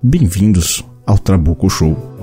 Bem-vindos ao Trabuco Show.